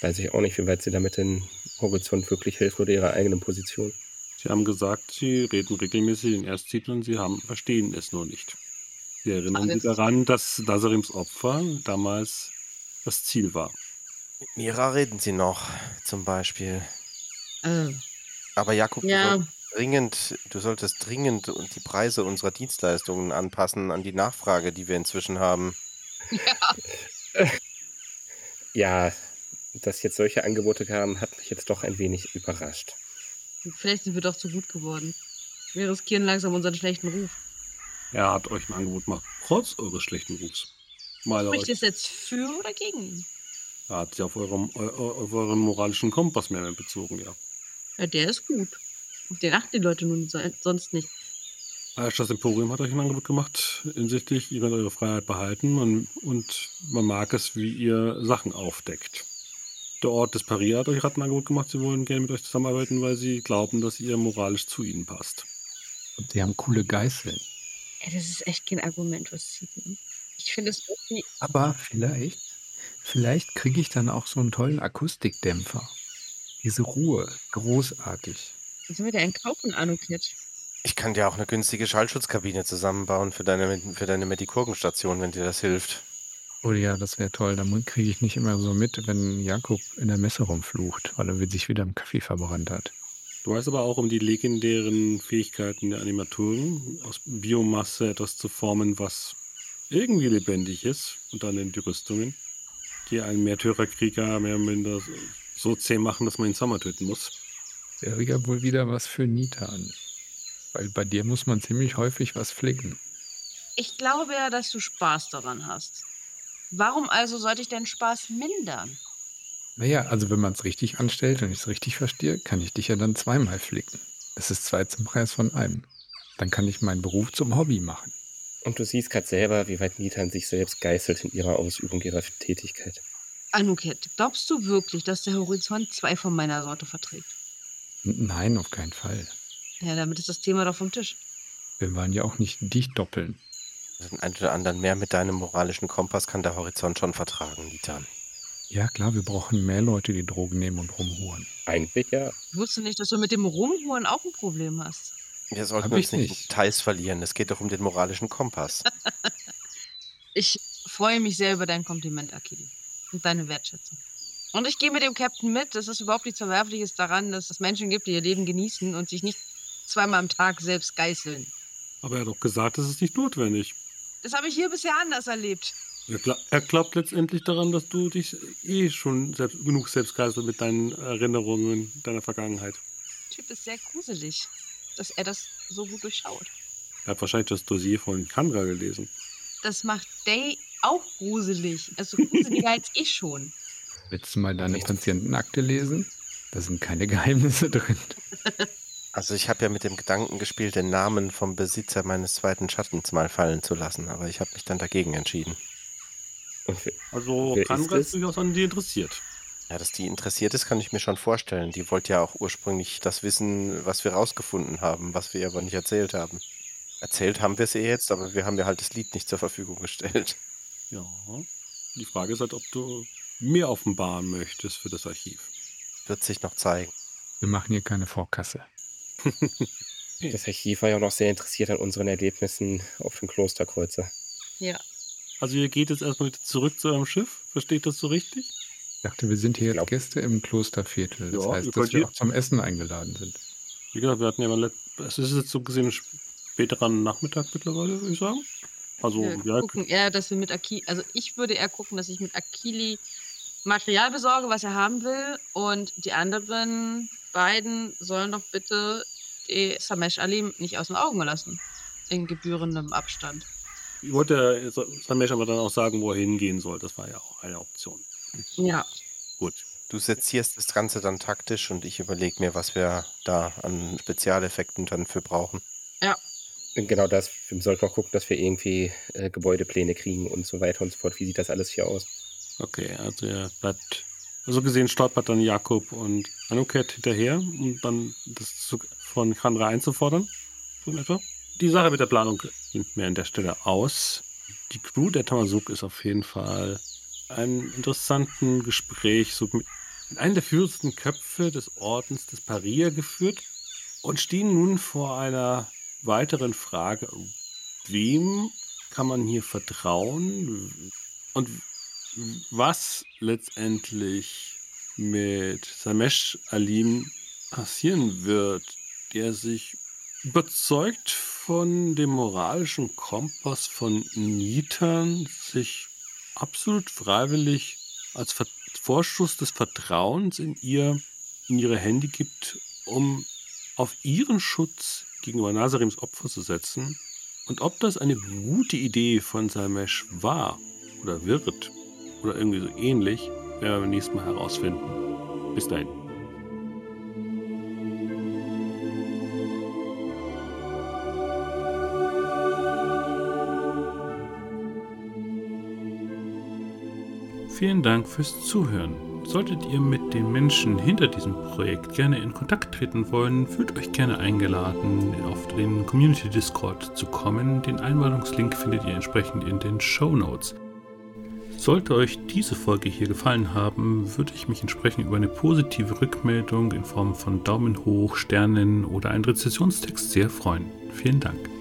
weiß ich auch nicht, wie weit sie damit den Horizont wirklich hilft oder ihrer eigenen Position. Sie haben gesagt, Sie reden regelmäßig in Ersttiteln, Sie haben, verstehen es nur nicht. Sie erinnern sich daran, dass Lazarims Opfer damals das Ziel war. Mit Mira reden sie noch, zum Beispiel. Äh, Aber Jakob, du, ja, dringend, du solltest dringend die Preise unserer Dienstleistungen anpassen an die Nachfrage, die wir inzwischen haben. Ja, dass jetzt solche Angebote kamen, hat mich jetzt doch ein wenig überrascht. vielleicht sind wir doch zu gut geworden. Wir riskieren langsam unseren schlechten Ruf. Er hat euch ein Angebot gemacht, trotz eures schlechten Rufs. Er, Spricht es jetzt für oder gegen ihn? er hat sich auf, eurem, eu, auf euren moralischen Kompass mehr bezogen, ja. Ja, der ist gut. Auf den achten die Leute nun so, sonst nicht. Das Emporium hat euch ein Angebot gemacht, hinsichtlich, ihr könnt eure Freiheit behalten man, und man mag es, wie ihr Sachen aufdeckt. Der Ort des Paris hat euch gerade ein Angebot gemacht, sie wollen gerne mit euch zusammenarbeiten, weil sie glauben, dass ihr moralisch zu ihnen passt. Und die haben coole Geißeln. Ja, das ist echt kein Argument, was zieht. Ne? Ich finde es irgendwie. Aber vielleicht, vielleicht kriege ich dann auch so einen tollen Akustikdämpfer. Diese Ruhe, großartig. Was sind wir denn kaufen, Anukit? Ich kann dir auch eine günstige Schallschutzkabine zusammenbauen für deine, für deine Medikurgenstation, wenn dir das hilft. Oh ja, das wäre toll. Dann kriege ich nicht immer so mit, wenn Jakob in der Messe rumflucht, weil er sich wieder im Kaffee verbrannt hat. Du weißt aber auch um die legendären Fähigkeiten der Animatoren, aus Biomasse etwas zu formen, was irgendwie lebendig ist, und dann in die Rüstungen, die einen Märtyrerkrieger mehr oder minder so zäh machen, dass man ihn Sommer töten muss. Wäre ja wohl wieder was für Nita an. Weil bei dir muss man ziemlich häufig was flicken. Ich glaube ja, dass du Spaß daran hast. Warum also sollte ich deinen Spaß mindern? Naja, also wenn man es richtig anstellt und ich es richtig verstehe, kann ich dich ja dann zweimal flicken. Das ist zwei zum Preis von einem. Dann kann ich meinen Beruf zum Hobby machen. Und du siehst gerade selber, wie weit Nitan sich selbst geißelt in ihrer Ausübung ihrer Tätigkeit. Anuket, glaubst du wirklich, dass der Horizont zwei von meiner Sorte verträgt? Nein, auf keinen Fall. Ja, damit ist das Thema doch vom Tisch. Wir wollen ja auch nicht dich doppeln. Den einen oder anderen mehr mit deinem moralischen Kompass kann der Horizont schon vertragen, Litan. Ja, klar, wir brauchen mehr Leute, die Drogen nehmen und rumhuren. Eigentlich ja. Ich wusste nicht, dass du mit dem Rumhuren auch ein Problem hast. Wir sollten Hab ich uns nicht nicht. Details verlieren. Es geht doch um den moralischen Kompass. Ich freue mich sehr über dein Kompliment, Akili. Und deine Wertschätzung. Und ich gehe mit dem Captain mit, dass es überhaupt nichts Verwerfliches daran, dass es Menschen gibt, die ihr Leben genießen und sich nicht zweimal am Tag selbst geißeln. Aber er hat doch gesagt, das ist nicht notwendig. Das habe ich hier bisher anders erlebt. Er, gla er glaubt letztendlich daran, dass du dich eh schon selbst, genug selbst mit deinen Erinnerungen deiner Vergangenheit. Der Typ ist sehr gruselig, dass er das so gut durchschaut. Er hat wahrscheinlich das Dossier von Kandra gelesen. Das macht Day auch gruselig. Also gruseliger als ich schon. Willst du mal deine Patientenakte lesen? Da sind keine Geheimnisse drin. Also ich habe ja mit dem Gedanken gespielt, den Namen vom Besitzer meines zweiten Schattens mal fallen zu lassen, aber ich habe mich dann dagegen entschieden. Und wer- Also Wer ist es? durchaus an dir interessiert. Ja, dass die interessiert ist, kann ich mir schon vorstellen. Die wollte ja auch ursprünglich das wissen, was wir rausgefunden haben, was wir ihr aber nicht erzählt haben. Erzählt haben wir es ihr jetzt, aber wir haben ja halt das Lied nicht zur Verfügung gestellt. Ja. Die Frage ist halt, ob du mehr offenbaren möchtest für das Archiv. Wird sich noch zeigen. Wir machen hier keine Vorkasse. Das Archiv war ja auch noch sehr interessiert an unseren Erlebnissen auf dem Klosterkreuzer. Ja. Also ihr geht jetzt erstmal wieder zurück zu eurem Schiff. Verstehe ich das so richtig? Ich dachte, wir sind hier jetzt Gäste im Klosterviertel. Das Ja, heißt, dass wir auch zum Essen eingeladen sind. Wie gesagt, wir hatten ja mal es ist jetzt so gesehen ein späterer Nachmittag mittlerweile, würde ich sagen. Also, Wir ja, gucken eher, dass wir mit Akili, also ich würde eher gucken, dass ich mit Akili Material besorge, was er haben will. Und die anderen beiden sollen doch bitte die Samesh Alim nicht aus den Augen lassen. In gebührendem Abstand. ich wollte Samesh aber dann auch sagen, wo er hingehen soll. Das war ja auch eine Option. Ja. Gut. Du sezierst das Ganze dann taktisch und ich überlege mir, was wir da an Spezialeffekten dann für brauchen. Genau das. Wir sollten auch gucken, dass wir irgendwie äh, Gebäudepläne kriegen und so weiter und so fort. Wie sieht das alles hier aus? Okay, also er bleibt. So gesehen stolpert dann Jakob und Anuket hinterher, um dann das von Kandra einzufordern. So in etwa. Die Sache mit der Planung nimmt mir an der Stelle aus. Die Crew der Tamazuk ist auf jeden Fall einem interessanten Gespräch so mit einem der führendsten Köpfe des Ordens des Paria geführt und stehen nun vor einer weiteren Frage. Wem kann man hier vertrauen? Und was letztendlich mit Samesh Alim passieren wird, der sich überzeugt von dem moralischen Kompass von Nietern sich absolut freiwillig als Vorschuss des Vertrauens in ihr in ihre Hände gibt, um auf ihren Schutz gegenüber Nasarims Opfer zu setzen. Und ob das eine gute Idee von Samesh war oder wird oder irgendwie so ähnlich, werden wir beim nächsten Mal herausfinden. Bis dahin. Vielen Dank fürs Zuhören. Solltet ihr mit den Menschen hinter diesem Projekt gerne in Kontakt treten wollen, fühlt euch gerne eingeladen, auf den Community Discord zu kommen. Den Einladungslink findet ihr entsprechend in den Show Notes. Sollte euch diese Folge hier gefallen haben, würde ich mich entsprechend über eine positive Rückmeldung in Form von Daumen hoch, Sternen oder einen Rezessionstext sehr freuen. Vielen Dank.